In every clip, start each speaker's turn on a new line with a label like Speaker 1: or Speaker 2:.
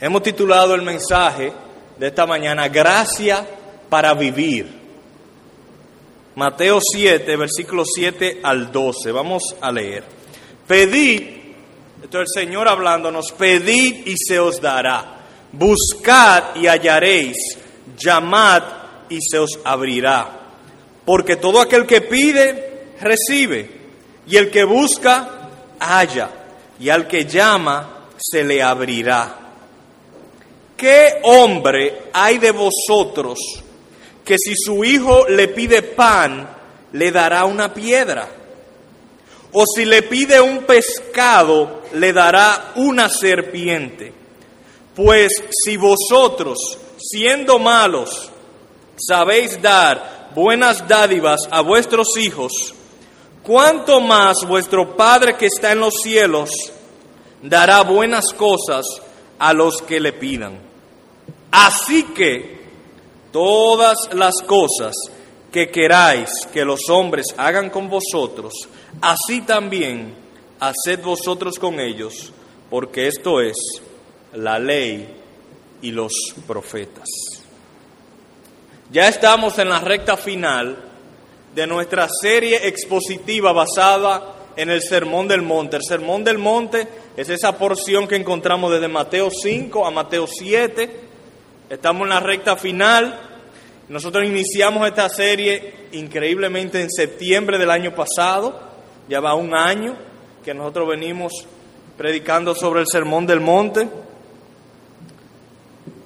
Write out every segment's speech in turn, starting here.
Speaker 1: Hemos titulado el mensaje de esta mañana, Gracia para vivir. Mateo 7, versículos 7 al 12. Vamos a leer. Pedid, esto es el Señor hablándonos, pedid y se os dará. Buscad y hallaréis. Llamad y se os abrirá. Porque todo aquel que pide, recibe. Y el que busca, halla. Y al que llama, se le abrirá. ¿Qué hombre hay de vosotros que si su hijo le pide pan, le dará una piedra? O si le pide un pescado, le dará una serpiente. Pues si vosotros, siendo malos, sabéis dar buenas dádivas a vuestros hijos, ¿cuánto más vuestro Padre que está en los cielos dará buenas cosas a los que le pidan? Así que todas las cosas que queráis que los hombres hagan con vosotros, así también haced vosotros con ellos, porque esto es la ley y los profetas. Ya estamos en la recta final de nuestra serie expositiva basada en el Sermón del Monte. El Sermón del Monte es esa porción que encontramos desde Mateo 5 a Mateo 7 Estamos en la recta final. Nosotros iniciamos esta serie increíblemente en septiembre del año pasado. Ya va un año que nosotros venimos predicando sobre el Sermón del Monte.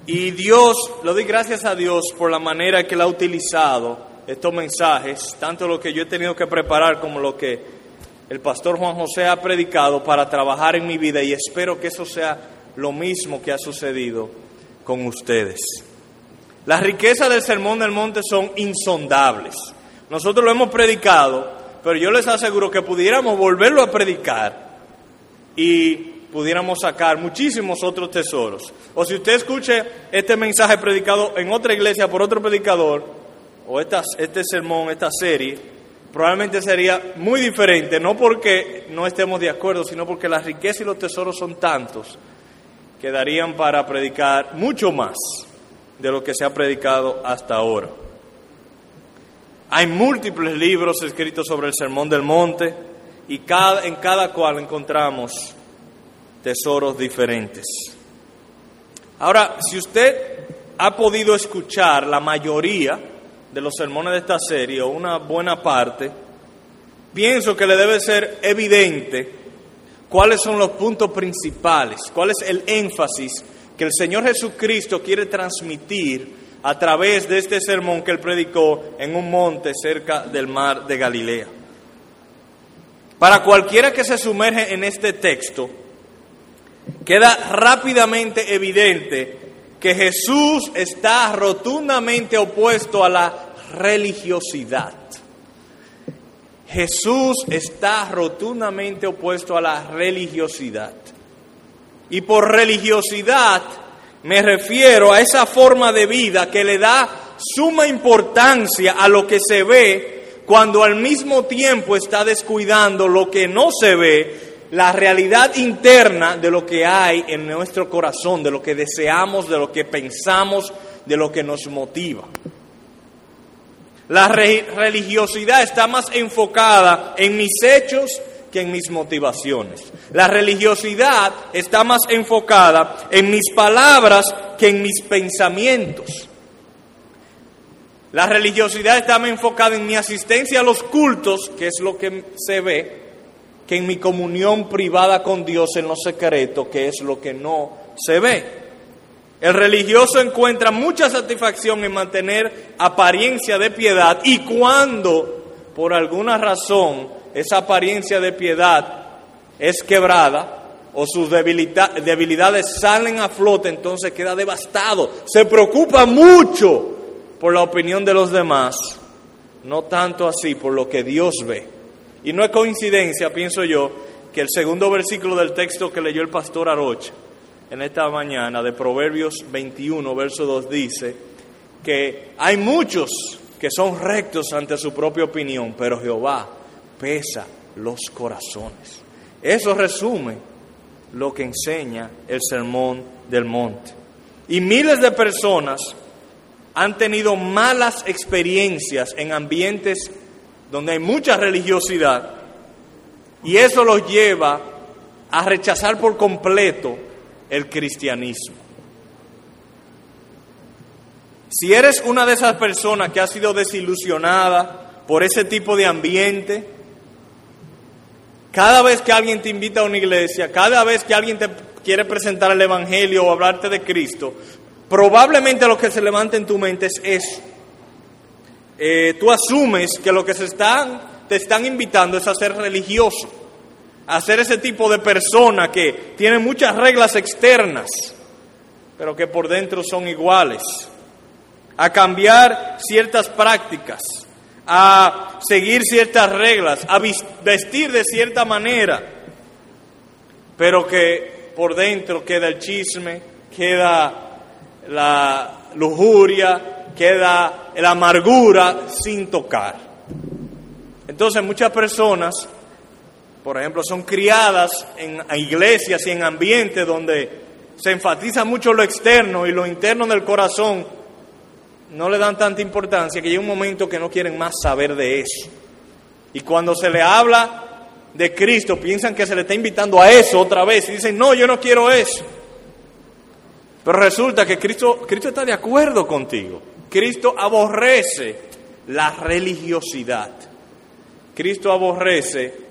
Speaker 1: Y Dios, lo doy gracias a Dios por la manera que Él ha utilizado estos mensajes, tanto lo que yo he tenido que preparar como lo que el pastor Juan José ha predicado para trabajar en mi vida y espero que eso sea lo mismo que ha sucedido con ustedes. Las riquezas del Sermón del Monte son insondables. Nosotros lo hemos predicado, pero yo les aseguro que pudiéramos volverlo a predicar y pudiéramos sacar muchísimos otros tesoros. O si usted escuche este mensaje predicado en otra iglesia por otro predicador, o este sermón, esta serie, probablemente sería muy diferente, no porque no estemos de acuerdo, sino porque la riqueza y los tesoros son tantos quedarían para predicar mucho más de lo que se ha predicado hasta ahora. Hay múltiples libros escritos sobre el Sermón del Monte y en cada cual encontramos tesoros diferentes. Ahora, si usted ha podido escuchar la mayoría de los sermones de esta serie o una buena parte, pienso que le debe ser evidente cuáles son los puntos principales, cuál es el énfasis que el Señor Jesucristo quiere transmitir a través de este sermón que él predicó en un monte cerca del mar de Galilea. Para cualquiera que se sumerge en este texto, queda rápidamente evidente que Jesús está rotundamente opuesto a la religiosidad. Jesús está rotundamente opuesto a la religiosidad. Y por religiosidad me refiero a esa forma de vida que le da suma importancia a lo que se ve cuando al mismo tiempo está descuidando lo que no se ve, la realidad interna de lo que hay en nuestro corazón, de lo que deseamos, de lo que pensamos, de lo que nos motiva. La religiosidad está más enfocada en mis hechos que en mis motivaciones. La religiosidad está más enfocada en mis palabras que en mis pensamientos. La religiosidad está más enfocada en mi asistencia a los cultos, que es lo que se ve, que en mi comunión privada con Dios en lo secreto, que es lo que no se ve. El religioso encuentra mucha satisfacción en mantener apariencia de piedad y cuando por alguna razón esa apariencia de piedad es quebrada o sus debilidades salen a flote, entonces queda devastado. Se preocupa mucho por la opinión de los demás, no tanto así por lo que Dios ve. Y no es coincidencia, pienso yo, que el segundo versículo del texto que leyó el pastor Aroche en esta mañana de Proverbios 21, verso 2 dice que hay muchos que son rectos ante su propia opinión, pero Jehová pesa los corazones. Eso resume lo que enseña el sermón del monte. Y miles de personas han tenido malas experiencias en ambientes donde hay mucha religiosidad y eso los lleva a rechazar por completo el cristianismo. Si eres una de esas personas que ha sido desilusionada por ese tipo de ambiente, cada vez que alguien te invita a una iglesia, cada vez que alguien te quiere presentar el Evangelio o hablarte de Cristo, probablemente lo que se levanta en tu mente es eso. Eh, tú asumes que lo que se están, te están invitando es a ser religioso, a ser ese tipo de persona que tiene muchas reglas externas, pero que por dentro son iguales, a cambiar ciertas prácticas, a seguir ciertas reglas, a vestir de cierta manera, pero que por dentro queda el chisme, queda la lujuria, queda la amargura sin tocar. Entonces muchas personas, por ejemplo, son criadas en iglesias y en ambientes donde se enfatiza mucho lo externo y lo interno del corazón no le dan tanta importancia que llega un momento que no quieren más saber de eso. Y cuando se le habla de Cristo, piensan que se le está invitando a eso otra vez y dicen, no, yo no quiero eso. Pero resulta que Cristo, Cristo está de acuerdo contigo. Cristo aborrece la religiosidad. Cristo aborrece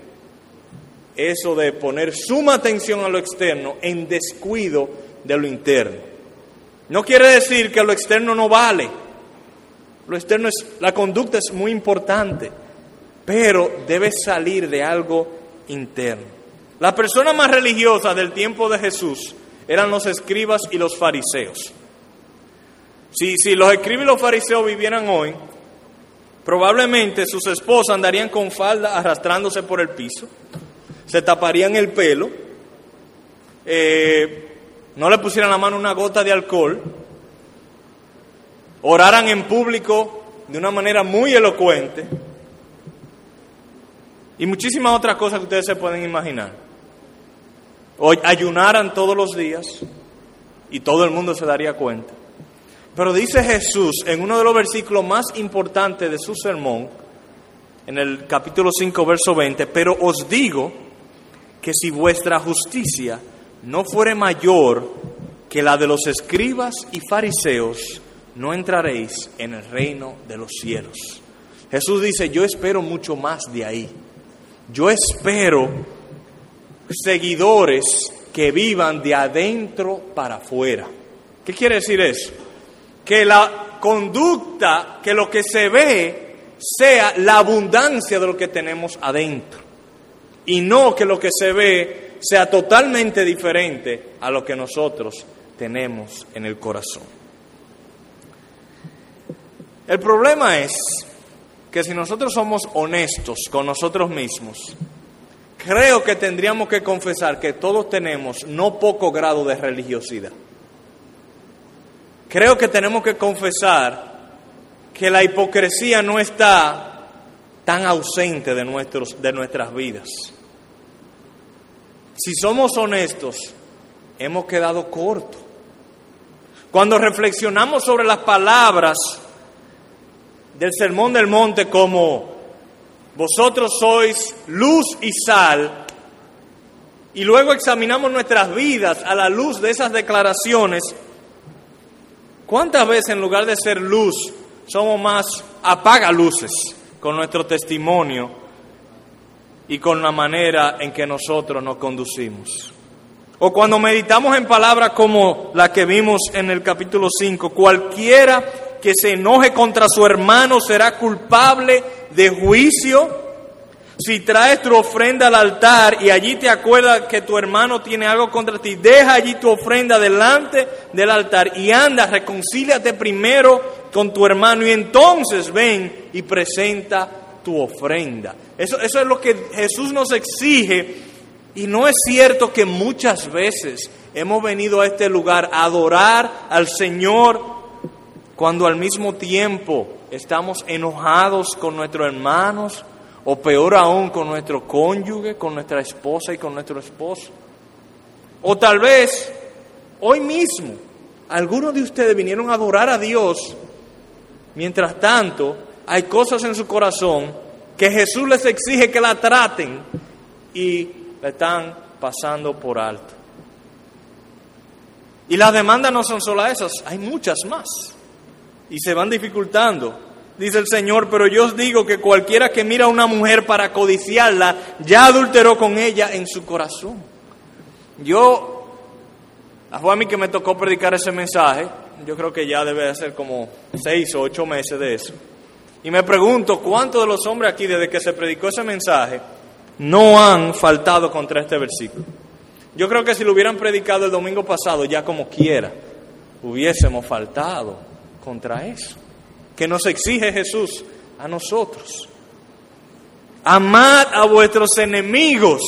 Speaker 1: eso de poner suma atención a lo externo en descuido de lo interno. No quiere decir que lo externo no vale. Lo externo es, la conducta es muy importante, pero debe salir de algo interno. La persona más religiosa del tiempo de Jesús eran los escribas y los fariseos. Si, si los escribas y los fariseos vivieran hoy, probablemente sus esposas andarían con falda arrastrándose por el piso, se taparían el pelo, eh, no le pusieran la mano una gota de alcohol, oraran en público de una manera muy elocuente y muchísimas otras cosas que ustedes se pueden imaginar. O ayunaran todos los días y todo el mundo se daría cuenta. Pero dice Jesús en uno de los versículos más importantes de su sermón, en el capítulo 5, verso 20, pero os digo que si vuestra justicia no fuere mayor que la de los escribas y fariseos, no entraréis en el reino de los cielos. Jesús dice, yo espero mucho más de ahí. Yo espero seguidores que vivan de adentro para afuera. ¿Qué quiere decir eso? Que la conducta, que lo que se ve sea la abundancia de lo que tenemos adentro. Y no que lo que se ve sea totalmente diferente a lo que nosotros tenemos en el corazón. El problema es que si nosotros somos honestos con nosotros mismos, creo que tendríamos que confesar que todos tenemos no poco grado de religiosidad. Creo que tenemos que confesar que la hipocresía no está tan ausente de, nuestros, de nuestras vidas. Si somos honestos, hemos quedado cortos. Cuando reflexionamos sobre las palabras del Sermón del Monte como vosotros sois luz y sal, y luego examinamos nuestras vidas a la luz de esas declaraciones, ¿cuántas veces en lugar de ser luz somos más apaga luces con nuestro testimonio y con la manera en que nosotros nos conducimos? O cuando meditamos en palabras como la que vimos en el capítulo 5, cualquiera que se enoje contra su hermano será culpable de juicio. Si traes tu ofrenda al altar y allí te acuerdas que tu hermano tiene algo contra ti, deja allí tu ofrenda delante del altar y anda, reconcíliate primero con tu hermano y entonces ven y presenta tu ofrenda. Eso, eso es lo que Jesús nos exige y no es cierto que muchas veces hemos venido a este lugar a adorar al Señor cuando al mismo tiempo estamos enojados con nuestros hermanos o peor aún con nuestro cónyuge, con nuestra esposa y con nuestro esposo. O tal vez hoy mismo algunos de ustedes vinieron a adorar a Dios. Mientras tanto, hay cosas en su corazón que Jesús les exige que la traten y la están pasando por alto. Y las demandas no son solo esas, hay muchas más. Y se van dificultando. Dice el Señor, pero yo os digo que cualquiera que mira a una mujer para codiciarla, ya adulteró con ella en su corazón. Yo, fue a mí que me tocó predicar ese mensaje, yo creo que ya debe ser como seis o ocho meses de eso. Y me pregunto, ¿cuántos de los hombres aquí, desde que se predicó ese mensaje, no han faltado contra este versículo? Yo creo que si lo hubieran predicado el domingo pasado, ya como quiera, hubiésemos faltado contra eso. Que nos exige Jesús a nosotros. Amad a vuestros enemigos.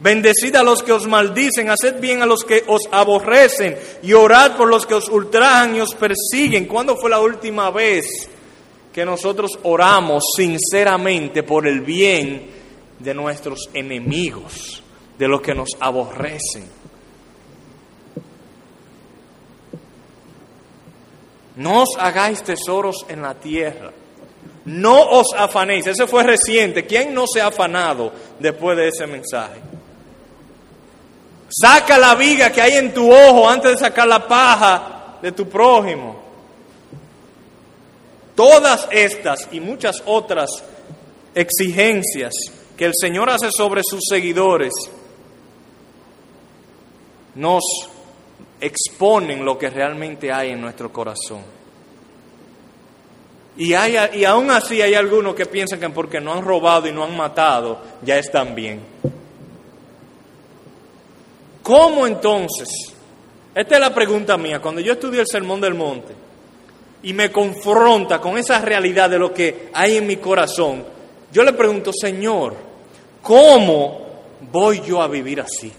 Speaker 1: Bendecid a los que os maldicen, haced bien a los que os aborrecen y orad por los que os ultrajan y os persiguen. ¿Cuándo fue la última vez que nosotros oramos sinceramente por el bien de nuestros enemigos, de los que nos aborrecen? No os hagáis tesoros en la tierra. No os afanéis. Ese fue reciente. ¿Quién no se ha afanado después de ese mensaje? Saca la viga que hay en tu ojo antes de sacar la paja de tu prójimo. Todas estas y muchas otras exigencias que el Señor hace sobre sus seguidores nos exponen lo que realmente hay en nuestro corazón. Y, hay, y aún así hay algunos que piensan que porque no han robado y no han matado, ya están bien. ¿Cómo entonces? Esta es la pregunta mía. Cuando yo estudié el Sermón del Monte y me confronta con esa realidad de lo que hay en mi corazón, yo le pregunto, Señor, ¿cómo voy yo a vivir así?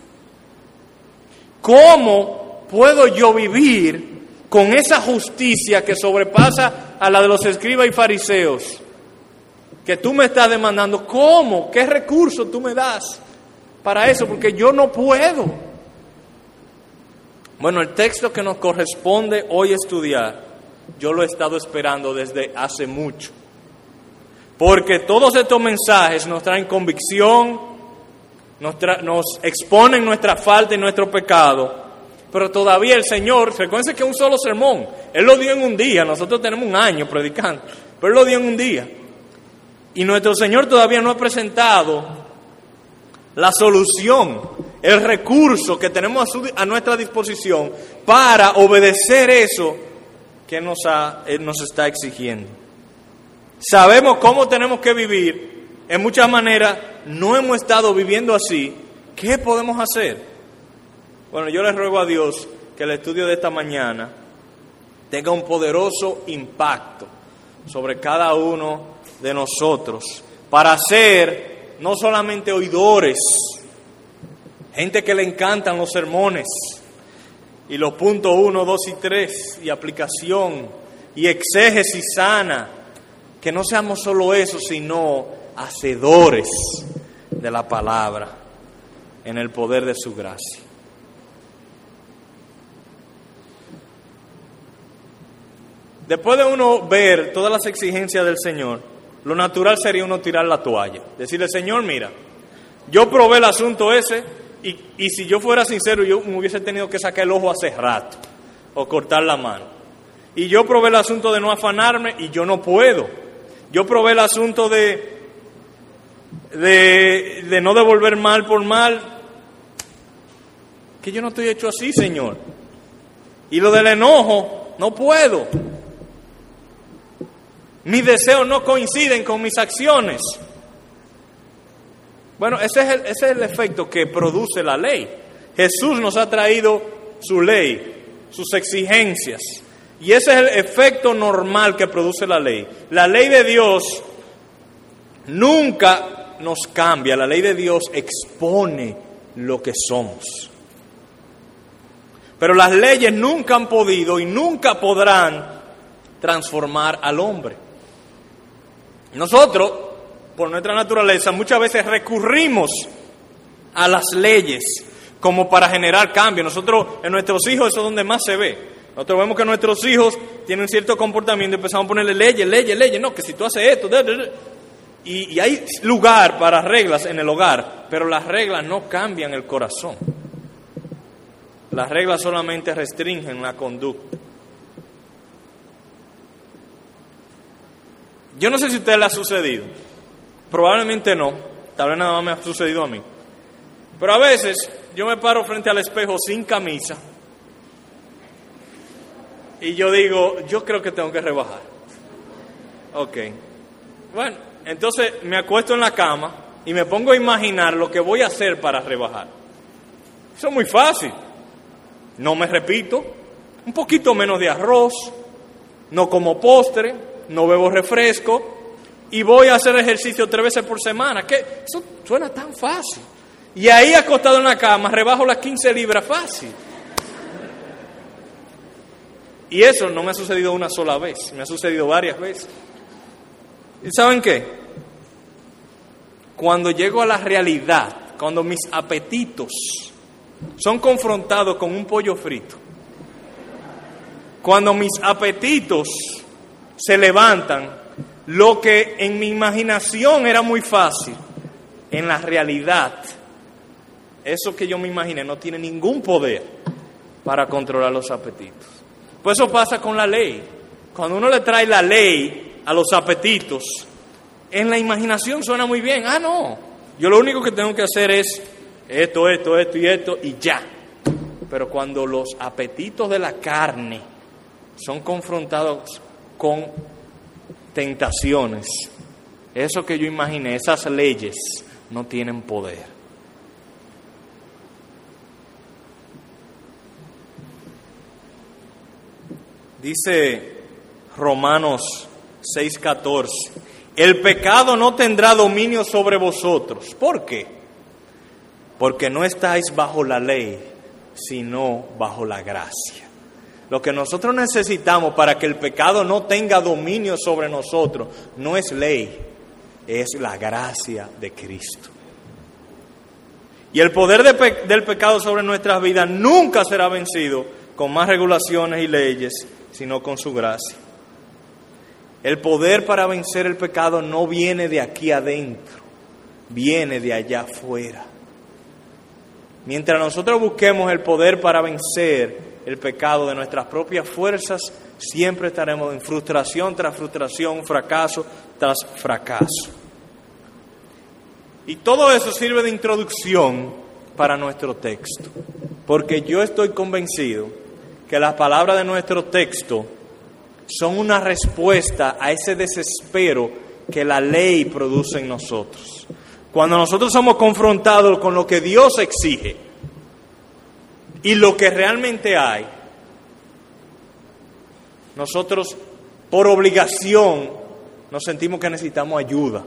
Speaker 1: ¿Cómo puedo yo vivir con esa justicia que sobrepasa a la de los escribas y fariseos? Que tú me estás demandando, ¿cómo? ¿Qué recursos tú me das para eso? Porque yo no puedo. Bueno, el texto que nos corresponde hoy estudiar, yo lo he estado esperando desde hace mucho. Porque todos estos mensajes nos traen convicción, nos, exponen nuestra falta y nuestro pecado, pero todavía el Señor, recuerden que un solo sermón, Él lo dio en un día, nosotros tenemos un año predicando, pero Él lo dio en un día. Y nuestro Señor todavía no ha presentado la solución el recurso que tenemos a, nuestra disposición para obedecer eso que nos, nos está exigiendo. Sabemos cómo tenemos que vivir, en muchas maneras no hemos estado viviendo así. ¿Qué podemos hacer? Bueno, yo les ruego a Dios que el estudio de esta mañana tenga un poderoso impacto sobre cada uno de nosotros para ser no solamente oidores, gente que le encantan los sermones y los puntos 1, 2 y 3 y aplicación y exégesis sana, que no seamos solo eso, sino hacedores de la palabra en el poder de su gracia. Después de uno ver todas las exigencias del Señor, lo natural sería uno tirar la toalla, decirle, Señor, mira, yo probé el asunto ese, y, si yo fuera sincero, yo me hubiese tenido que sacar el ojo hace rato o cortar la mano. Y yo probé el asunto de no afanarme y yo no puedo. Yo probé el asunto de, de, de no devolver mal por mal. Que yo no estoy hecho así, Señor. Y lo del enojo, no puedo. Mis deseos no coinciden con mis acciones. Bueno, ese es, el, efecto que produce la ley. Jesús nos ha traído su ley, sus exigencias. Y ese es el efecto normal que produce la ley. La ley de Dios nunca nos cambia, la ley de Dios expone lo que somos. Pero las leyes nunca han podido y nunca podrán transformar al hombre. Nosotros por nuestra naturaleza, muchas veces recurrimos a las leyes como para generar cambio. Nosotros, en nuestros hijos, eso es donde más se ve. Nosotros vemos que nuestros hijos tienen cierto comportamiento y empezamos a ponerle leyes, leyes, leyes. No, que si tú haces esto, y, y hay lugar para reglas en el hogar, pero las reglas no cambian el corazón. Las reglas solamente restringen la conducta. Yo no sé si a usted le ha sucedido. Probablemente no. Tal vez nada más me ha sucedido a mí. Pero a veces yo me paro frente al espejo sin camisa y yo digo, yo creo que tengo que rebajar. Ok. Bueno, entonces me acuesto en la cama y me pongo a imaginar lo que voy a hacer para rebajar. Eso es muy fácil. No me repito, un poquito menos de arroz, no como postre, no bebo refresco y voy a hacer ejercicio tres veces por semana. ¿Qué? Eso suena tan fácil. Y ahí acostado en la cama, rebajo las 15 libras fácil. Y eso no me ha sucedido una sola vez, me ha sucedido varias veces. ¿Y saben qué? Cuando llego a la realidad, cuando mis apetitos son confrontados con un pollo frito, cuando mis apetitos se levantan, lo que en mi imaginación era muy fácil, en la realidad, eso que yo me imaginé no tiene ningún poder para controlar los apetitos. Pues eso pasa con la ley. Cuando uno le trae la ley a los apetitos, en la imaginación suena muy bien. Ah, no, yo lo único que tengo que hacer es esto, esto, esto y esto y ya. Pero cuando los apetitos de la carne son confrontados con tentaciones, eso que yo imaginé, esas leyes no tienen poder. Dice Romanos 6:14, el pecado no tendrá dominio sobre vosotros. ¿Por qué? Porque no estáis bajo la ley, sino bajo la gracia. Lo que nosotros necesitamos para que el pecado no tenga dominio sobre nosotros no es ley, es la gracia de Cristo. Y el poder del pecado sobre nuestras vidas nunca será vencido con más regulaciones y leyes sino con su gracia. El poder para vencer el pecado no viene de aquí adentro, viene de allá afuera. Mientras nosotros busquemos el poder para vencer el pecado de nuestras propias fuerzas, siempre estaremos en frustración tras frustración, fracaso tras fracaso. Y todo eso sirve de introducción para nuestro texto, porque yo estoy convencido que las palabras de nuestro texto son una respuesta a ese desespero que la ley produce en nosotros. Cuando nosotros somos confrontados con lo que Dios exige y lo que realmente hay, nosotros por obligación nos sentimos que necesitamos ayuda.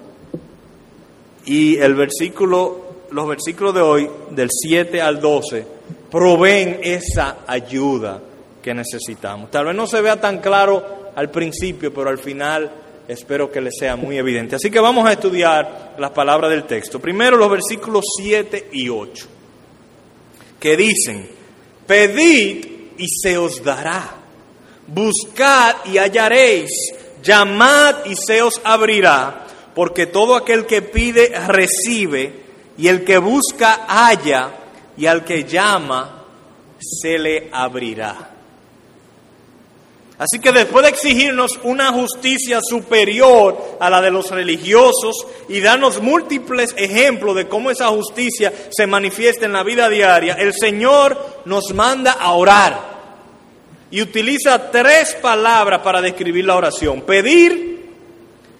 Speaker 1: Y el versículo, los versículos de hoy, del 7 al 12, proveen esa ayuda que necesitamos. Tal vez no se vea tan claro al principio, pero al final espero que le sea muy evidente. Así que vamos a estudiar las palabras del texto. Primero los versículos 7 y 8, que dicen, pedid y se os dará, buscad y hallaréis, llamad y se os abrirá, porque todo aquel que pide recibe, y el que busca halla, y al que llama se le abrirá. Así que después de exigirnos una justicia superior a la de los religiosos y darnos múltiples ejemplos de cómo esa justicia se manifiesta en la vida diaria, el Señor nos manda a orar y utiliza tres palabras para describir la oración. Pedir,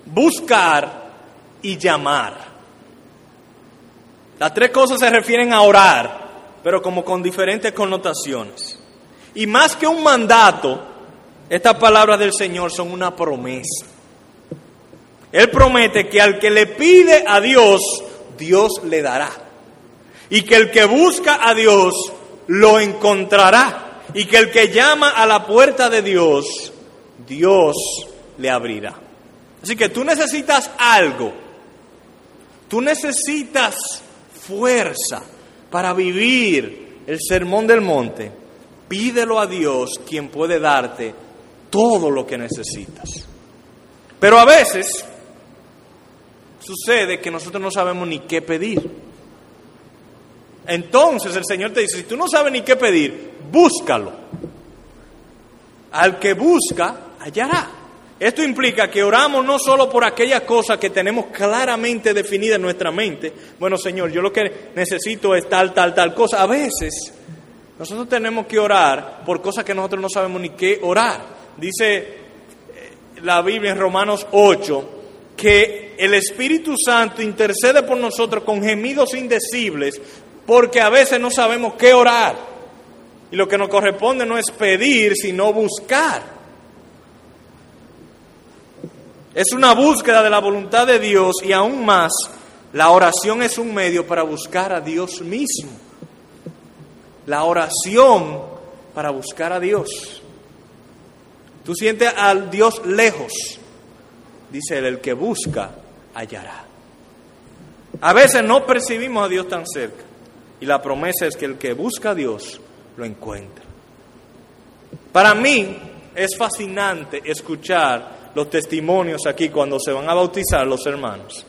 Speaker 1: buscar y llamar. Las tres cosas se refieren a orar, pero como con diferentes connotaciones. Y más que un mandato, estas palabras del Señor son una promesa. Él promete que al que le pide a Dios, Dios le dará. Y que el que busca a Dios, lo encontrará. Y que el que llama a la puerta de Dios, Dios le abrirá. Así que tú necesitas algo. Tú necesitas fuerza para vivir el sermón del monte, pídelo a Dios quien puede darte todo lo que necesitas. Pero a veces sucede que nosotros no sabemos ni qué pedir. Entonces el Señor te dice, si tú no sabes ni qué pedir, búscalo. Al que busca, hallará. Esto implica que oramos no solo por aquellas cosas que tenemos claramente definidas en nuestra mente. Bueno, Señor, yo lo que necesito es tal, tal, tal cosa. A veces nosotros tenemos que orar por cosas que nosotros no sabemos ni qué orar. Dice eh, la Biblia en Romanos 8 que el Espíritu Santo intercede por nosotros con gemidos indecibles porque a veces no sabemos qué orar. Y lo que nos corresponde no es pedir, sino buscar. Es una búsqueda de la voluntad de Dios y aún más, la oración es un medio para buscar a Dios mismo. La oración para buscar a Dios. Tú sientes al Dios lejos. Dice él, el que busca, hallará. A veces no percibimos a Dios tan cerca. Y la promesa es que el que busca a Dios, lo encuentra. Para mí es fascinante escuchar los testimonios aquí cuando se van a bautizar los hermanos.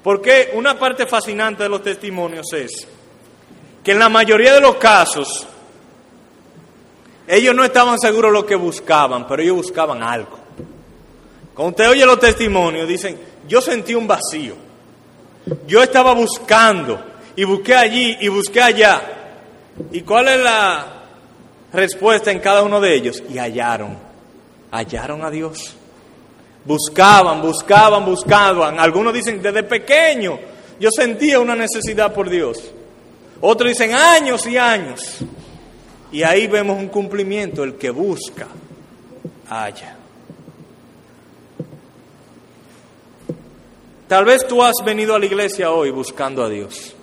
Speaker 1: Porque una parte fascinante de los testimonios es que en la mayoría de los casos ellos no estaban seguros lo que buscaban, pero ellos buscaban algo. Cuando usted oye los testimonios, dicen, yo sentí un vacío. Yo estaba buscando y busqué allí y busqué allá. ¿Y cuál es la respuesta en cada uno de ellos? Y hallaron, hallaron a Dios. Buscaban, buscaban, buscaban. Algunos dicen, desde pequeño yo sentía una necesidad por Dios. Otros dicen años y años. Y ahí vemos un cumplimiento, el que busca, haya. Tal vez tú has venido a la iglesia hoy buscando a Dios.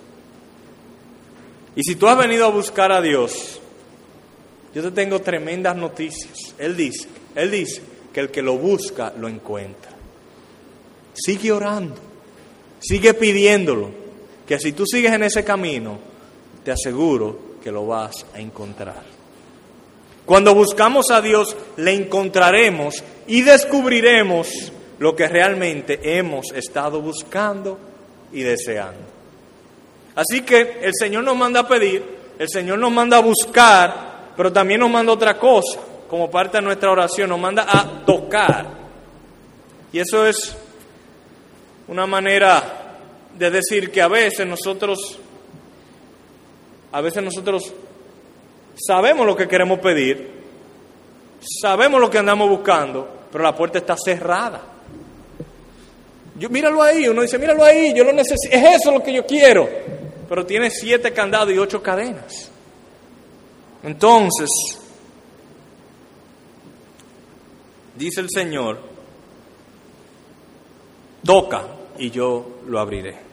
Speaker 1: Y si tú has venido a buscar a Dios, yo te tengo tremendas noticias. Él dice, él dice, que el que lo busca lo encuentra. Sigue orando, sigue pidiéndolo, que si tú sigues en ese camino, te aseguro que lo vas a encontrar. Cuando buscamos a Dios, le encontraremos y descubriremos lo que realmente hemos estado buscando y deseando. Así que el Señor nos manda a pedir, el Señor nos manda a buscar, pero también nos manda otra cosa como parte de nuestra oración, nos manda a tocar. Y eso es una manera de decir que a veces nosotros, a veces nosotros sabemos lo que queremos pedir, sabemos lo que andamos buscando, pero la puerta está cerrada. Yo, míralo ahí, uno dice, míralo ahí, yo lo necesito, es eso lo que yo quiero, pero tiene siete candados y ocho cadenas. Entonces, dice el Señor, toca y yo lo abriré.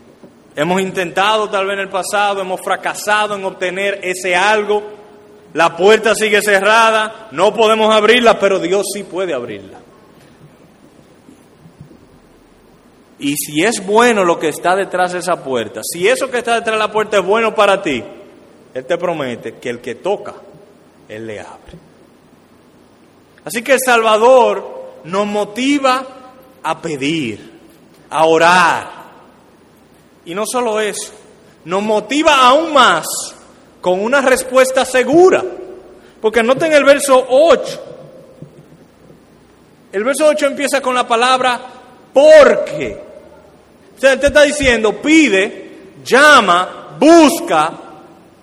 Speaker 1: Hemos intentado tal vez en el pasado, hemos fracasado en obtener ese algo, la puerta sigue cerrada, no podemos abrirla, pero Dios sí puede abrirla. Y si es bueno lo que está detrás de esa puerta, si eso que está detrás de la puerta es bueno para ti, Él te promete que el que toca, Él le abre. Así que el Salvador nos motiva a pedir, a orar. Y no solo eso, nos motiva aún más con una respuesta segura. Porque noten el verso 8. El verso 8 empieza con la palabra porque. O sea, te está diciendo, pide, llama, busca,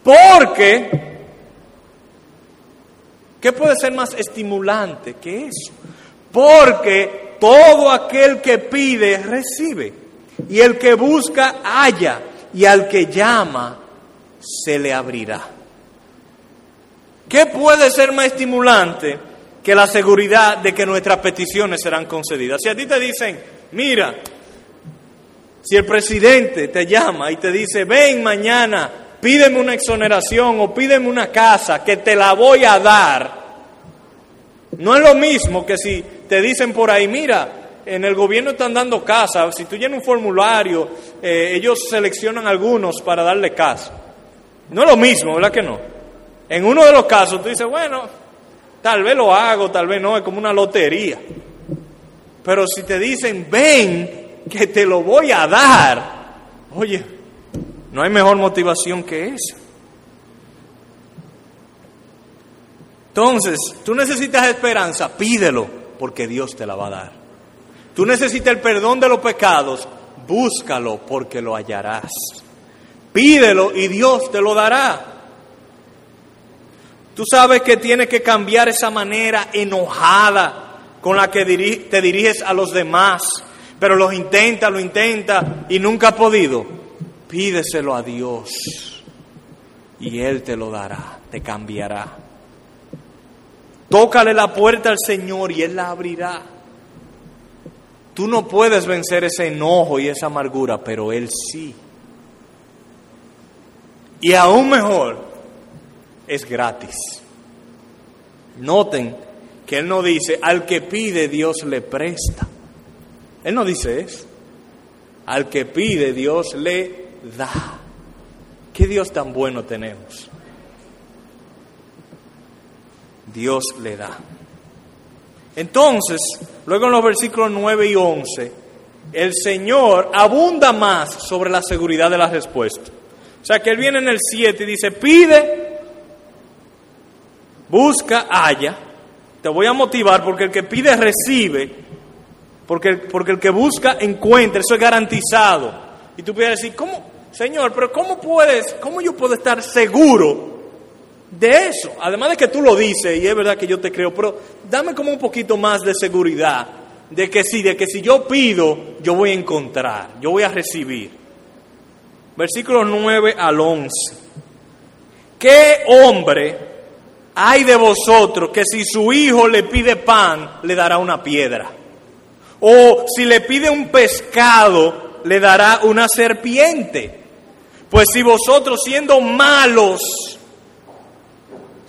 Speaker 1: porque ¿Qué puede ser más estimulante que eso? Porque todo aquel que pide, recibe. Y el que busca, halla. Y al que llama, se le abrirá. ¿Qué puede ser más estimulante que la seguridad de que nuestras peticiones serán concedidas? Si a ti te dicen, mira, si el presidente te llama y te dice, ven mañana pídeme una exoneración o pídeme una casa que te la voy a dar. No es lo mismo que si te dicen por ahí, mira, en el gobierno están dando casa, si tú llenas un formulario, eh, ellos seleccionan algunos para darle casa. No es lo mismo, ¿verdad que no? En uno de los casos tú dices, bueno, tal vez lo hago, tal vez no, es como una lotería. Pero si te dicen, ven, que te lo voy a dar, oye, no hay mejor motivación que esa. Entonces, tú necesitas esperanza, pídelo, porque Dios te la va a dar. Tú necesitas el perdón de los pecados, búscalo, porque lo hallarás. Pídelo y Dios te lo dará. Tú sabes que tienes que cambiar esa manera enojada con la que te diriges a los demás, pero lo intenta, lo intenta y nunca ha podido. Pídeselo a Dios y Él te lo dará, te cambiará. Tócale la puerta al Señor y Él la abrirá. Tú no puedes vencer ese enojo y esa amargura, pero Él sí. Y aún mejor, es gratis. Noten que Él no dice, al que pide Dios le presta. Él no dice eso. Al que pide Dios le da. ¿Qué Dios tan bueno tenemos? Dios le da. Entonces, luego en los versículos 9 y 11, el Señor abunda más sobre la seguridad de la respuesta. O sea que Él viene en el 7 y dice, pide, busca, haya. Te voy a motivar porque el que pide recibe, porque, porque el que busca encuentra, eso es garantizado. Y tú puedes decir, ¿cómo, Señor, pero cómo puedes, cómo yo puedo estar seguro de eso. Además de que tú lo dices, y es verdad que yo te creo, pero dame como un poquito más de seguridad de que sí, de que si yo pido, yo voy a encontrar, yo voy a recibir. Versículos 9 al 11. ¿Qué hombre hay de vosotros que si su hijo le pide pan, le dará una piedra? O si le pide un pescado, le dará una serpiente. Pues si vosotros siendo malos,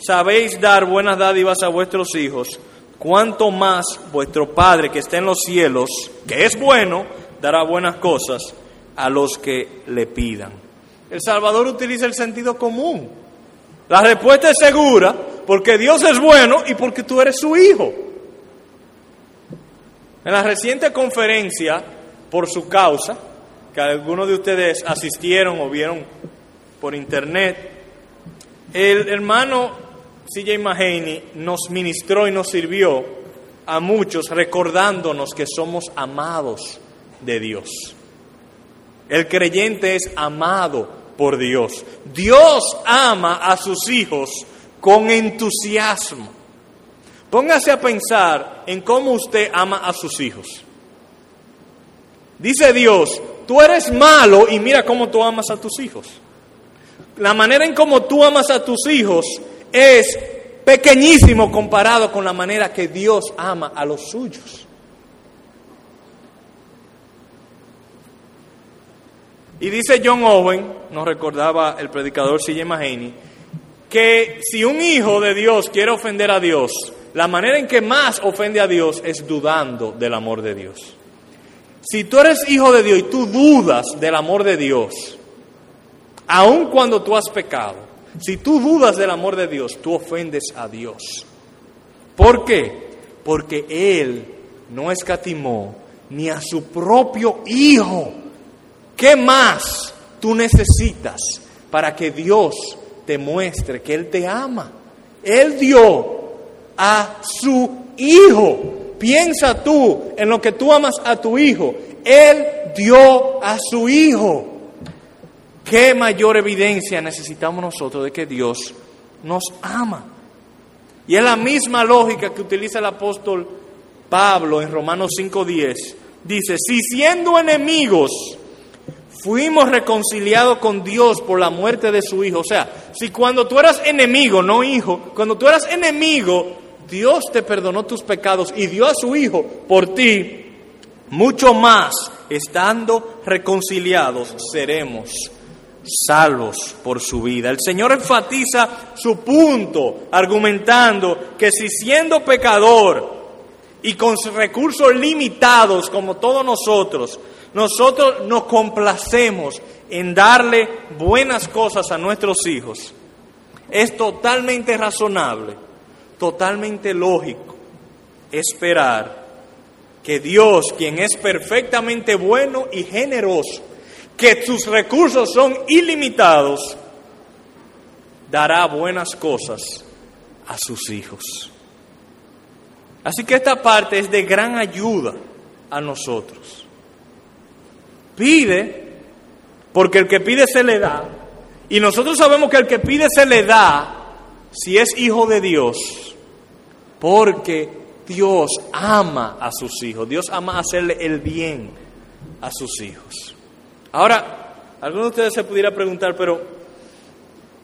Speaker 1: sabéis dar buenas dádivas a vuestros hijos, cuanto más vuestro Padre que está en los cielos, que es bueno, dará buenas cosas a los que le pidan. El Salvador utiliza el sentido común. La respuesta es segura porque Dios es bueno y porque tú eres su hijo. En la reciente conferencia por su causa, que algunos de ustedes asistieron o vieron por internet, el hermano CJ Mahaney nos ministró y nos sirvió a muchos recordándonos que somos amados de Dios. El creyente es amado por Dios. Dios ama a sus hijos con entusiasmo. Póngase a pensar en cómo usted ama a sus hijos. Dice Dios, tú eres malo y mira cómo tú amas a tus hijos. La manera en cómo tú amas a tus hijos es pequeñísimo comparado con la manera que Dios ama a los suyos. Y dice John Owen, nos recordaba el predicador C.J. Mahaney, que si un hijo de Dios quiere ofender a Dios, la manera en que más ofende a Dios es dudando del amor de Dios. Si tú eres hijo de Dios y tú dudas del amor de Dios, aun cuando tú has pecado, si tú dudas del amor de Dios, tú ofendes a Dios. ¿Por qué? Porque Él no escatimó ni a su propio Hijo. ¿Qué más tú necesitas para que Dios te muestre que Él te ama? Él dio a su Hijo. Piensa tú en lo que tú amas a tu Hijo. Él dio a su Hijo. ¿Qué mayor evidencia necesitamos nosotros de que Dios nos ama? Y es la misma lógica que utiliza el apóstol Pablo en Romanos 5:10. Dice, si siendo enemigos fuimos reconciliados con Dios por la muerte de su Hijo. O sea, si cuando tú eras enemigo, no hijo, cuando tú eras enemigo, Dios te perdonó tus pecados y dio a su Hijo por ti, mucho más, estando reconciliados, seremos salvos por su vida. El Señor enfatiza su punto argumentando que si siendo pecador y con recursos limitados como todos nosotros, nosotros nos complacemos en darle buenas cosas a nuestros hijos, Es totalmente razonable, totalmente lógico esperar que Dios, quien es perfectamente bueno y generoso, que sus recursos son ilimitados, dará buenas cosas a sus hijos. Así que esta parte es de gran ayuda a nosotros. Pide, porque el que pide se le da, y nosotros sabemos que el que pide se le da si es hijo de Dios, porque Dios ama a sus hijos, Dios ama hacerle el bien a sus hijos. Ahora, algunos de ustedes se pudiera preguntar, pero,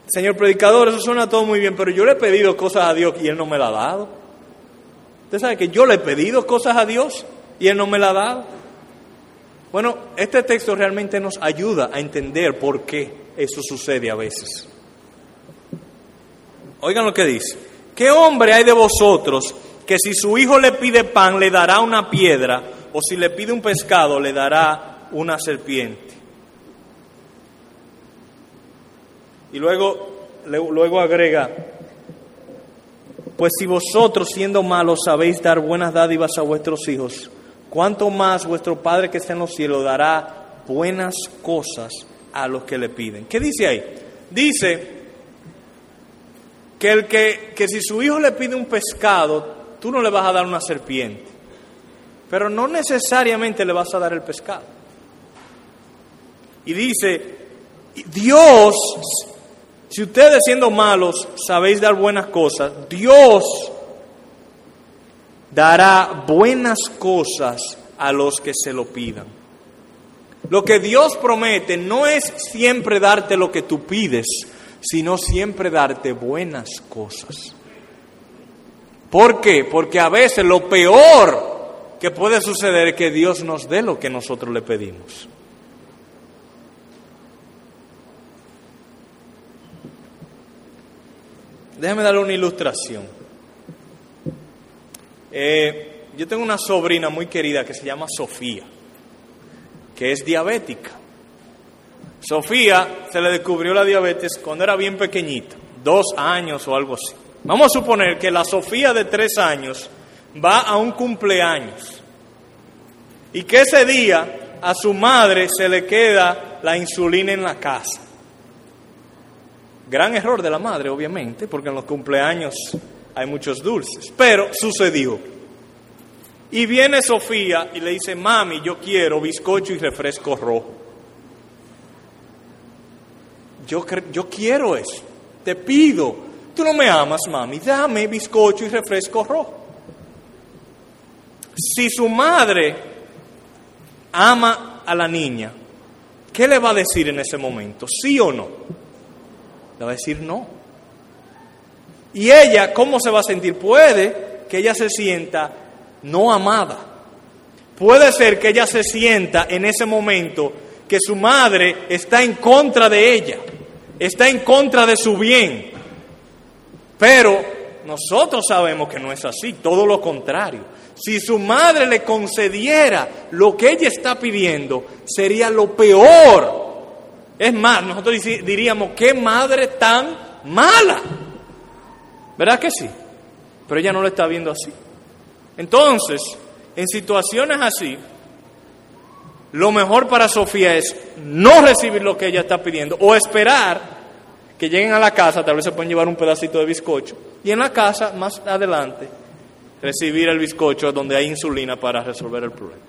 Speaker 1: señor predicador, eso suena todo muy bien, pero yo le he pedido cosas a Dios y Él no me la ha dado. Usted sabe que yo le he pedido cosas a Dios y Él no me la ha dado. Bueno, este texto realmente nos ayuda a entender por qué eso sucede a veces. Oigan lo que dice. ¿Qué hombre hay de vosotros que si su hijo le pide pan le dará una piedra o si le pide un pescado le dará una serpiente? Y luego, luego agrega, pues si vosotros siendo malos sabéis dar buenas dádivas a vuestros hijos, ¿cuánto más vuestro Padre que está en los cielos dará buenas cosas a los que le piden? ¿Qué dice ahí? Dice que, el que, que si su hijo le pide un pescado, tú no le vas a dar una serpiente, pero no necesariamente le vas a dar el pescado. Y dice, Dios, si ustedes siendo malos sabéis dar buenas cosas, Dios dará buenas cosas a los que se lo pidan. Lo que Dios promete no es siempre darte lo que tú pides, sino siempre darte buenas cosas. ¿Por qué? Porque a veces lo peor que puede suceder es que Dios nos dé lo que nosotros le pedimos. Déjame darle una ilustración. Eh, yo tengo una sobrina muy querida que se llama Sofía, que es diabética. Sofía se le descubrió la diabetes cuando era bien pequeñita, dos años o algo así. Vamos a suponer que la Sofía de tres años va a un cumpleaños y que ese día a su madre se le queda la insulina en la casa. Gran error de la madre, obviamente, porque en los cumpleaños hay muchos dulces, pero sucedió. Y viene Sofía y le dice, mami, yo quiero bizcocho y refresco rojo. Yo, quiero eso, te pido Tú no me amas, mami, dame bizcocho y refresco rojo. Si su madre ama a la niña, ¿qué le va a decir en ese momento? ¿Sí o no? Le va a decir no. Y ella, ¿cómo se va a sentir? Puede que ella se sienta no amada. Puede ser que ella se sienta en ese momento que su madre está en contra de ella, está en contra de su bien, pero nosotros sabemos que no es así, todo lo contrario. Si su madre le concediera lo que ella está pidiendo, sería lo peor. Es más, nosotros diríamos, qué madre tan mala. ¿Verdad que sí? Pero ella no lo está viendo así. Entonces, en situaciones así, lo mejor para Sofía es no recibir lo que ella está pidiendo o esperar que lleguen a la casa, tal vez se pueden llevar un pedacito de bizcocho, y en la casa, más adelante, recibir el bizcocho donde hay insulina para resolver el problema.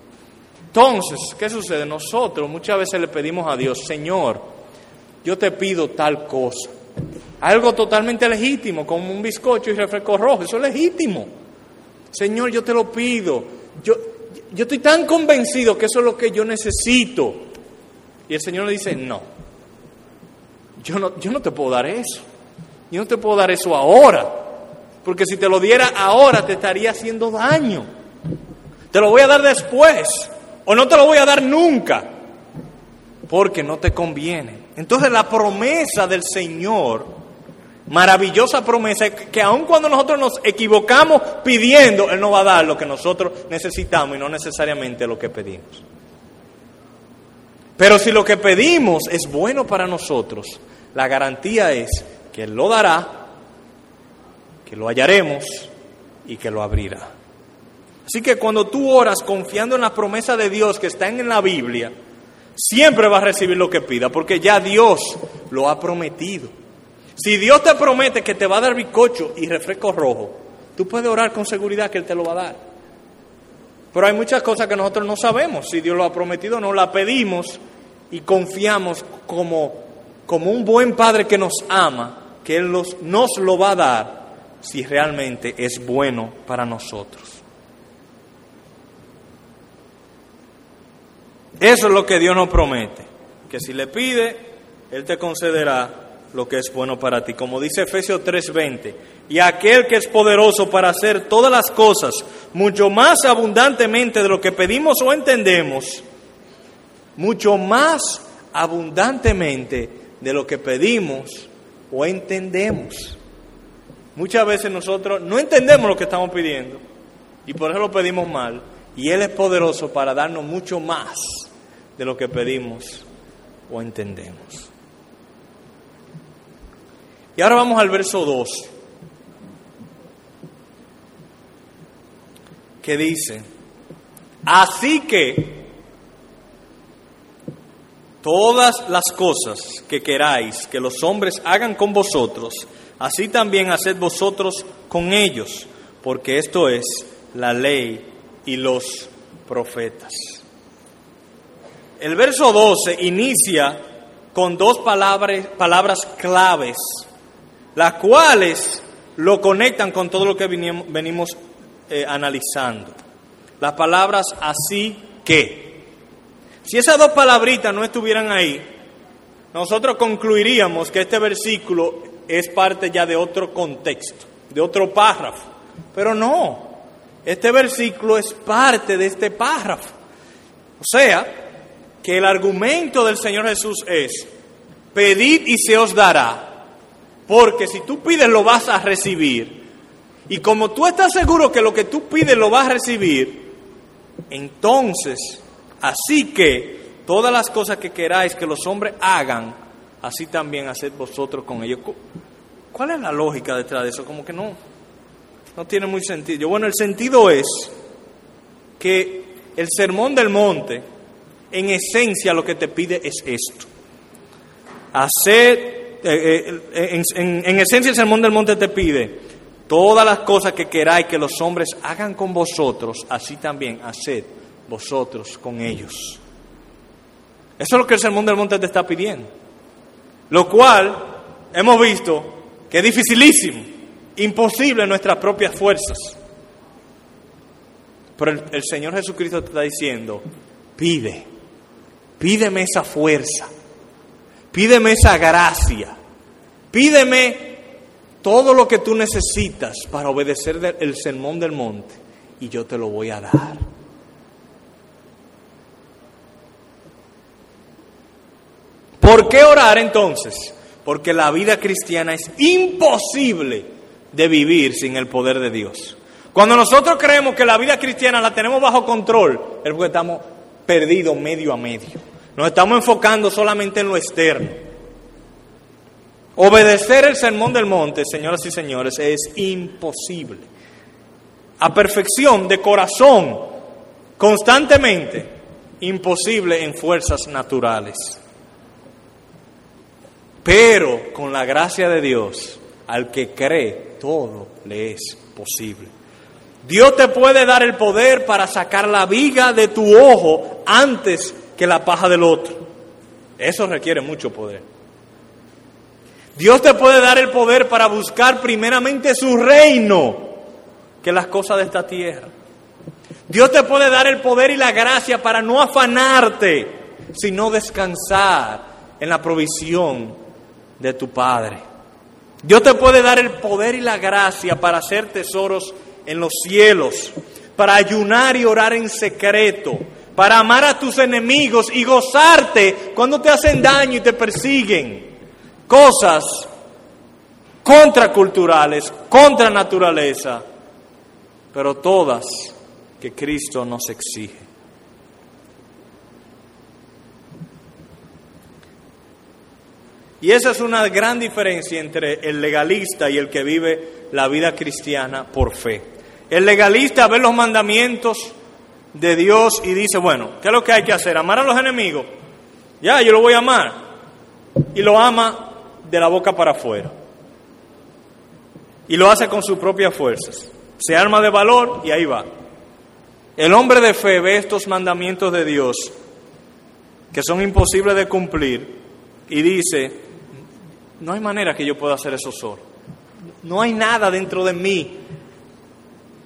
Speaker 1: Entonces, ¿qué sucede? Nosotros muchas veces le pedimos a Dios, Señor, yo te pido tal cosa. Algo totalmente legítimo, como un bizcocho y refresco rojo, eso es legítimo. Señor, yo te lo pido. Yo, yo estoy tan convencido que eso es lo que yo necesito. Y el Señor le dice, no, yo no, yo no te puedo dar eso. Yo no te puedo dar eso ahora. Porque si te lo diera ahora te estaría haciendo daño. Te lo voy a dar después. O no te lo voy a dar nunca. Porque no te conviene. Entonces la promesa del Señor, maravillosa promesa, que aun cuando nosotros nos equivocamos pidiendo, Él nos va a dar lo que nosotros necesitamos y no necesariamente lo que pedimos. Pero si lo que pedimos es bueno para nosotros, la garantía es que Él lo dará, que lo hallaremos y que lo abrirá. Así que cuando tú oras confiando en la promesa de Dios que está en la Biblia, siempre vas a recibir lo que pida, porque ya Dios lo ha prometido. Si Dios te promete que te va a dar bicocho y refresco rojo, tú puedes orar con seguridad que Él te lo va a dar. Pero hay muchas cosas que nosotros no sabemos. Si Dios lo ha prometido, no la pedimos y confiamos como, como un buen padre que nos ama, que Él nos lo va a dar si realmente es bueno para nosotros. Eso es lo que Dios nos promete, que si le pide, Él te concederá lo que es bueno para ti. Como dice Efesios 3:20, y aquel que es poderoso para hacer todas las cosas mucho más abundantemente de lo que pedimos o entendemos, mucho más abundantemente de lo que pedimos o entendemos. Muchas veces nosotros no entendemos lo que estamos pidiendo y por eso lo pedimos mal. Y Él es poderoso para darnos mucho más de lo que pedimos o entendemos. Y ahora vamos al verso 2, que dice, así que todas las cosas que queráis que los hombres hagan con vosotros, así también haced vosotros con ellos, porque esto es la ley y los profetas. El verso 12 inicia con dos palabras, palabras claves las cuales lo conectan con todo lo que venimos eh, analizando. Las palabras así que. Si esas dos palabritas no estuvieran ahí, nosotros concluiríamos que este versículo es parte ya de otro contexto, de otro párrafo. Pero no, este versículo es parte de este párrafo. O sea, que el argumento del Señor Jesús es, pedid y se os dará porque si tú pides lo vas a recibir. Y como tú estás seguro que lo que tú pides lo vas a recibir, entonces, así que todas las cosas que queráis que los hombres hagan, así también haced vosotros con ellos. ¿Cuál es la lógica detrás de eso? Como que no, no tiene muy sentido. Bueno, el sentido es que el sermón del monte, en esencia, lo que te pide es esto. Hacer eh, eh, en, esencia el Sermón del Monte te pide, todas las cosas que queráis que los hombres hagan con vosotros, así también haced vosotros con ellos. Eso es lo que el Sermón del Monte te está pidiendo. Lo cual hemos visto que es dificilísimo, imposible en nuestras propias fuerzas. Pero el, el Señor Jesucristo te está diciendo, pide, pídeme esa fuerza, pídeme esa gracia, Pídeme todo lo que tú necesitas para obedecer el sermón del monte y yo te lo voy a dar. ¿Por qué orar entonces? Porque la vida cristiana es imposible de vivir sin el poder de Dios. Cuando nosotros creemos que la vida cristiana la tenemos bajo control, es porque estamos perdidos medio a medio. Nos estamos enfocando solamente en lo externo. Obedecer el sermón del monte, señoras y señores, es imposible. A perfección, de corazón, constantemente, imposible en fuerzas naturales. Pero con la gracia de Dios, al que cree, todo le es posible. Dios te puede dar el poder para sacar la viga de tu ojo antes que la paja del otro. Eso requiere mucho poder. Dios te puede dar el poder para buscar primeramente su reino que las cosas de esta tierra. Dios te puede dar el poder y la gracia para no afanarte, sino descansar en la provisión de tu Padre. Dios te puede dar el poder y la gracia para hacer tesoros en los cielos, para ayunar y orar en secreto, para amar a tus enemigos y gozarte cuando te hacen daño y te persiguen cosas contraculturales, contra naturaleza, pero todas que Cristo nos exige. Y esa es una gran diferencia entre el legalista y el que vive la vida cristiana por fe. El legalista ve los mandamientos de Dios y dice, bueno, ¿qué es lo que hay que hacer? ¿Amar a los enemigos? Ya, yo lo voy a amar. Y lo ama de la boca para afuera. Y lo hace con sus propias fuerzas. Se arma de valor y ahí va. El hombre de fe ve estos mandamientos de Dios que son imposibles de cumplir y dice, no hay manera que yo pueda hacer eso solo. No hay nada dentro de mí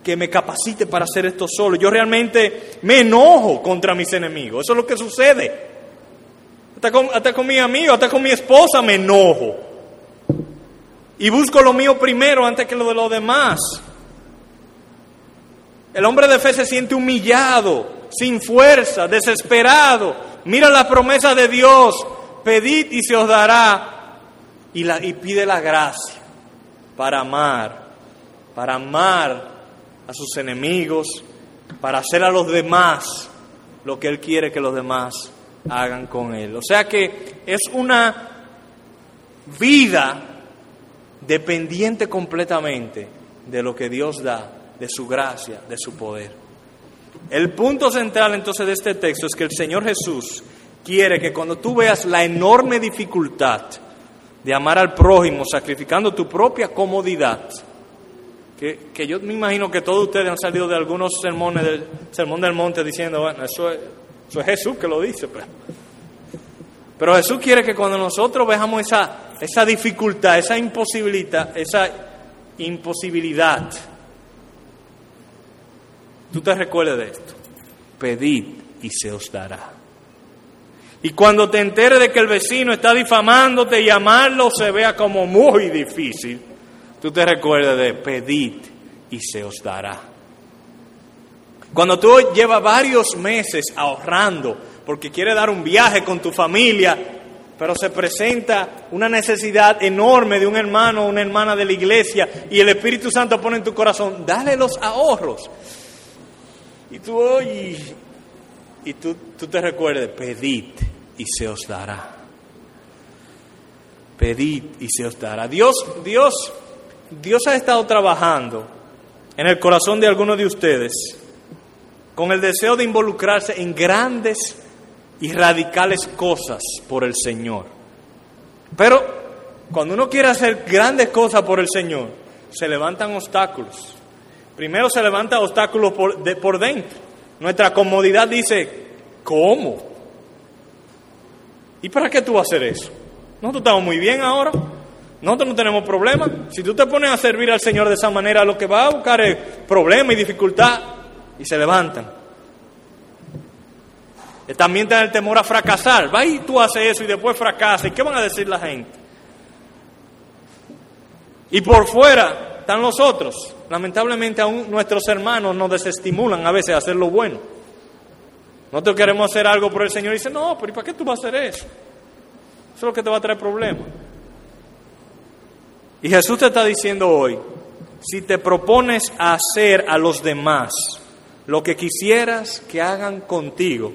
Speaker 1: que me capacite para hacer esto solo. Yo realmente me enojo contra mis enemigos. Eso es lo que sucede. Hasta con, mi amigo, hasta con mi esposa me enojo. Y busco lo mío primero antes que lo de los demás. El hombre de fe se siente humillado, sin fuerza, desesperado. Mira la promesa de Dios. Pedid y se os dará. Y, la, y pide la gracia para amar, para amar a sus enemigos, para hacer a los demás lo que Él quiere que los demás hagan con Él. O sea que es una vida dependiente completamente de lo que Dios da, de su gracia, de su poder. El punto central entonces de este texto es que el Señor Jesús quiere que cuando tú veas la enorme dificultad de amar al prójimo sacrificando tu propia comodidad, que, yo me imagino que todos ustedes han salido de algunos sermones del Sermón del Monte diciendo, bueno, eso es, eso es Jesús que lo dice. Pero, pero Jesús quiere que cuando nosotros veamos esa, esa dificultad, esa imposibilidad, esa imposibilidad, tú te recuerdes de esto. Pedid y se os dará. Y cuando te enteres de que el vecino está difamándote, llamarlo se vea como muy difícil, tú te recuerdas de pedid y se os dará. Cuando tú llevas varios meses ahorrando porque quieres dar un viaje con tu familia, pero se presenta una necesidad enorme de un hermano o una hermana de la iglesia y el Espíritu Santo pone en tu corazón, dale los ahorros. Y tú, oye, y tú, tú te recuerdes, pedid y se os dará. Pedid y se os dará. Dios, Dios, Dios ha estado trabajando en el corazón de algunos de ustedes con el deseo de involucrarse en grandes y radicales cosas por el Señor. Pero cuando uno quiere hacer grandes cosas por el Señor, se levantan obstáculos. Primero se levantan obstáculos por, de, por dentro. Nuestra comodidad dice, ¿cómo? ¿Y para qué tú vas a hacer eso? Nosotros estamos muy bien ahora. Nosotros no tenemos problema. Si tú te pones a servir al Señor de esa manera, lo que va a buscar es problema y dificultad y se levantan. También tienen el temor a fracasar. Va y tú haces eso y después fracasas. ¿Y qué van a decir la gente? Y por fuera están los otros. Lamentablemente aún nuestros hermanos nos desestimulan a veces a hacer lo bueno. Nosotros queremos hacer algo por el Señor y dice, no, pero ¿y para qué tú vas a hacer eso? Eso es lo que te va a traer problemas. Y Jesús te está diciendo hoy, si te propones hacer a los demás lo que quisieras que hagan contigo,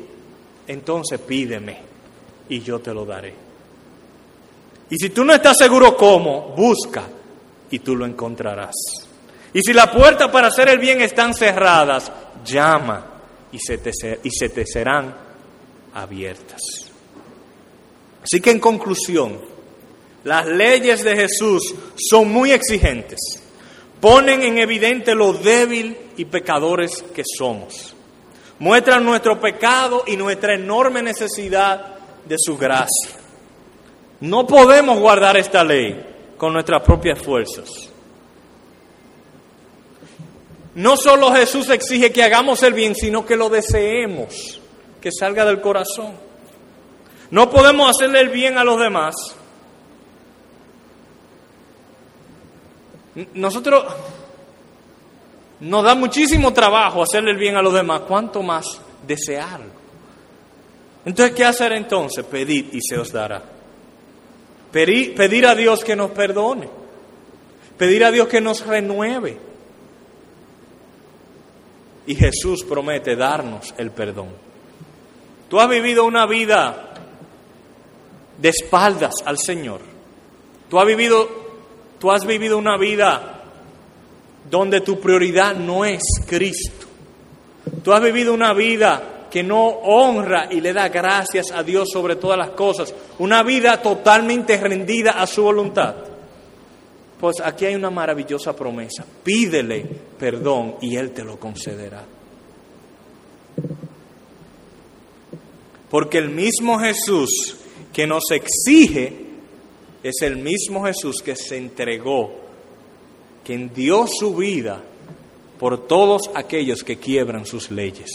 Speaker 1: entonces pídeme y yo te lo daré. Y si tú no estás seguro cómo, busca y tú lo encontrarás. Y si las puertas para hacer el bien están cerradas, llama y se te, y se te serán abiertas. Así que en conclusión, las leyes de Jesús son muy exigentes, ponen en evidente lo débil y pecadores que somos, muestran nuestro pecado y nuestra enorme necesidad de su gracia. No podemos guardar esta ley con nuestras propias fuerzas. No solo Jesús exige que hagamos el bien, sino que lo deseemos, que salga del corazón. No podemos hacerle el bien a los demás. Nosotros nos da muchísimo trabajo hacerle el bien a los demás, cuanto más desearlo. Entonces, ¿qué hacer entonces? Pedir y se os dará. Pedir, pedir a Dios que nos perdone. Pedir a Dios que nos renueve y Jesús promete darnos el perdón. Tú has vivido una vida de espaldas al Señor. Tú has vivido, tú has vivido una vida donde tu prioridad no es Cristo. Tú has vivido una vida que no honra y le da gracias a Dios sobre todas las cosas. Una vida totalmente rendida a su voluntad. Pues aquí hay una maravillosa promesa. Pídele perdón y Él te lo concederá. Porque el mismo Jesús que nos exige es el mismo Jesús que se entregó, quien dio su vida por todos aquellos que quiebran sus leyes.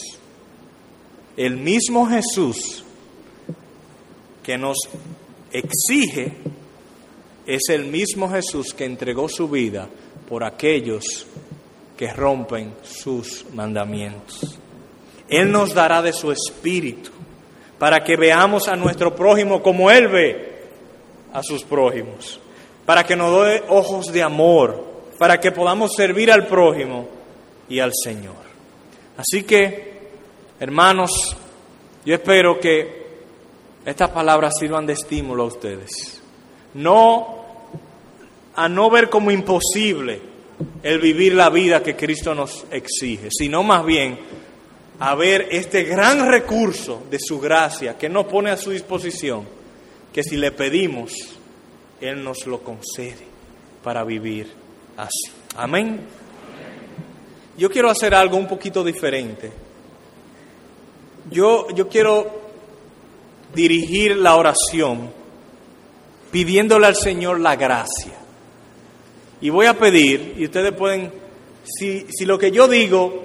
Speaker 1: El mismo Jesús que nos exige es el mismo Jesús que entregó su vida por aquellos que rompen sus mandamientos. Él nos dará de su espíritu para que veamos a nuestro prójimo como Él ve a sus prójimos, para que nos dé ojos de amor, para que podamos servir al prójimo y al Señor. Así que, hermanos, yo espero que estas palabras sirvan de estímulo a ustedes. No a no ver como imposible el vivir la vida que Cristo nos exige, sino más bien a ver este gran recurso de su gracia que nos pone a su disposición, que si le pedimos, Él nos lo concede para vivir así. Amén. Yo quiero hacer algo un poquito diferente. Yo, yo quiero dirigir la oración pidiéndole al Señor la gracia. Y voy a pedir, y ustedes pueden, si, si lo que yo digo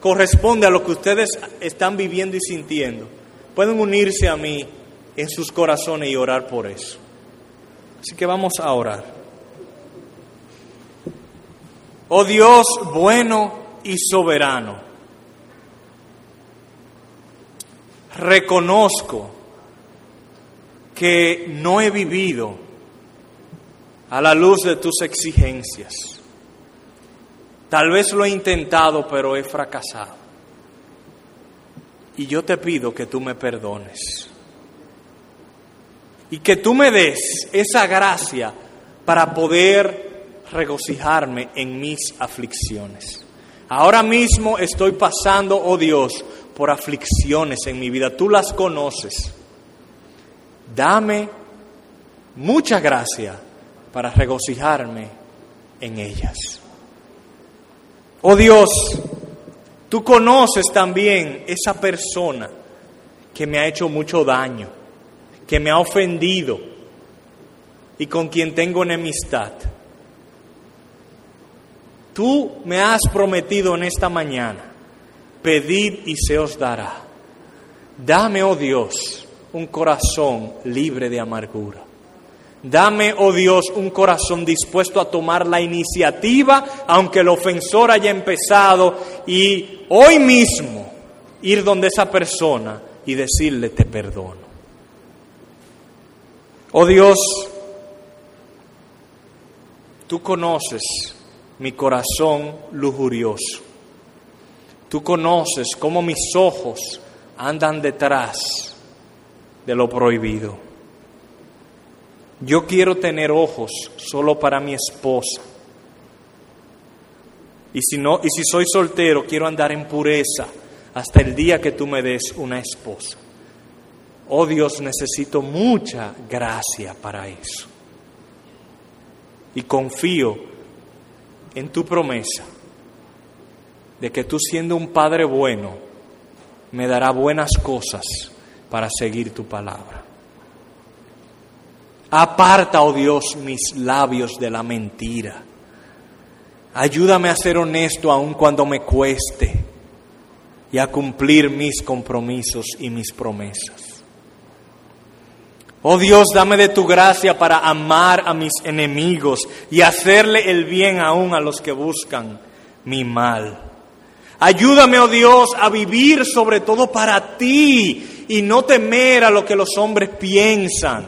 Speaker 1: corresponde a lo que ustedes están viviendo y sintiendo, pueden unirse a mí en sus corazones y orar por eso. Así que vamos a orar. Oh Dios bueno y soberano, reconozco que no he vivido a la luz de tus exigencias. Tal vez lo he intentado, pero he fracasado. Y yo te pido que tú me perdones. Y que tú me des esa gracia para poder regocijarme en mis aflicciones. Ahora mismo estoy pasando, oh Dios, por aflicciones en mi vida. Tú las conoces. Dame mucha gracia para regocijarme en ellas. Oh Dios, tú conoces también esa persona que me ha hecho mucho daño, que me ha ofendido y con quien tengo enemistad. Tú me has prometido en esta mañana, pedid y se os dará. Dame, oh Dios, un corazón libre de amargura. Dame, oh Dios, un corazón dispuesto a tomar la iniciativa, aunque el ofensor haya empezado, y hoy mismo ir donde esa persona y decirle te perdono. Oh Dios, tú conoces mi corazón lujurioso. Tú conoces cómo mis ojos andan detrás de lo prohibido. Yo quiero tener ojos solo para mi esposa. Y si no y si soy soltero, quiero andar en pureza hasta el día que tú me des una esposa. Oh Dios, necesito mucha gracia para eso. Y confío en tu promesa de que tú siendo un padre bueno, me dará buenas cosas para seguir tu palabra. Aparta, oh Dios, mis labios de la mentira. Ayúdame a ser honesto aun cuando me cueste y a cumplir mis compromisos y mis promesas. Oh Dios, dame de tu gracia para amar a mis enemigos y hacerle el bien aún a los que buscan mi mal. Ayúdame, oh Dios, a vivir sobre todo para ti y no temer a lo que los hombres piensan.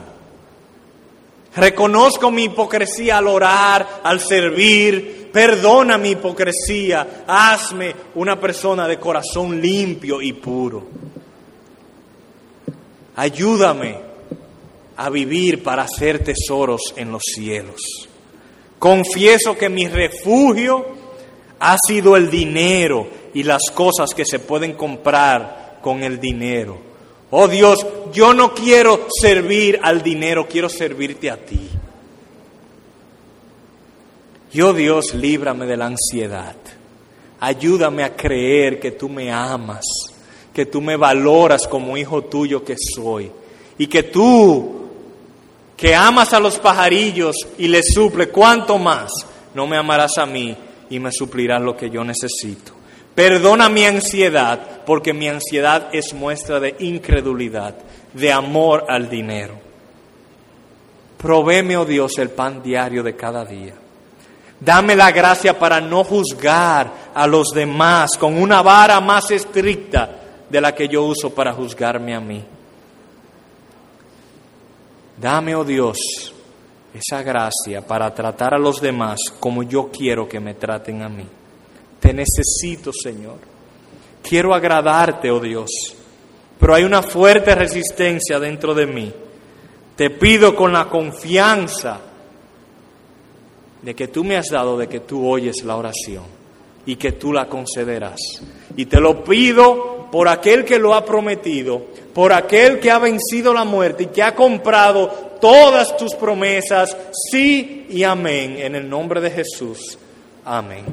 Speaker 1: Reconozco mi hipocresía al orar, al servir. Perdona mi hipocresía. Hazme una persona de corazón limpio y puro. Ayúdame a vivir para hacer tesoros en los cielos. Confieso que mi refugio ha sido el dinero y las cosas que se pueden comprar con el dinero. Oh Dios, yo no quiero servir al dinero, quiero servirte a ti. Yo Dios, líbrame de la ansiedad. Ayúdame a creer que tú me amas, que tú me valoras como hijo tuyo que soy y que tú, que amas a los pajarillos y les suple, ¿cuánto más? No me amarás a mí y me suplirás lo que yo necesito. Perdona mi ansiedad, porque mi ansiedad es muestra de incredulidad, de amor al dinero. Provéme, oh Dios, el pan diario de cada día. Dame la gracia para no juzgar a los demás con una vara más estricta de la que yo uso para juzgarme a mí. Dame, oh Dios, esa gracia para tratar a los demás como yo quiero que me traten a mí. Te necesito, Señor. Quiero agradarte, oh Dios, pero hay una fuerte resistencia dentro de mí. Te pido con la confianza de que tú me has dado, de que tú oyes la oración y que tú la concederás. Y te lo pido por aquel que lo ha prometido, por aquel que ha vencido la muerte y que ha comprado todas tus promesas, sí y amén, en el nombre de Jesús. Amén.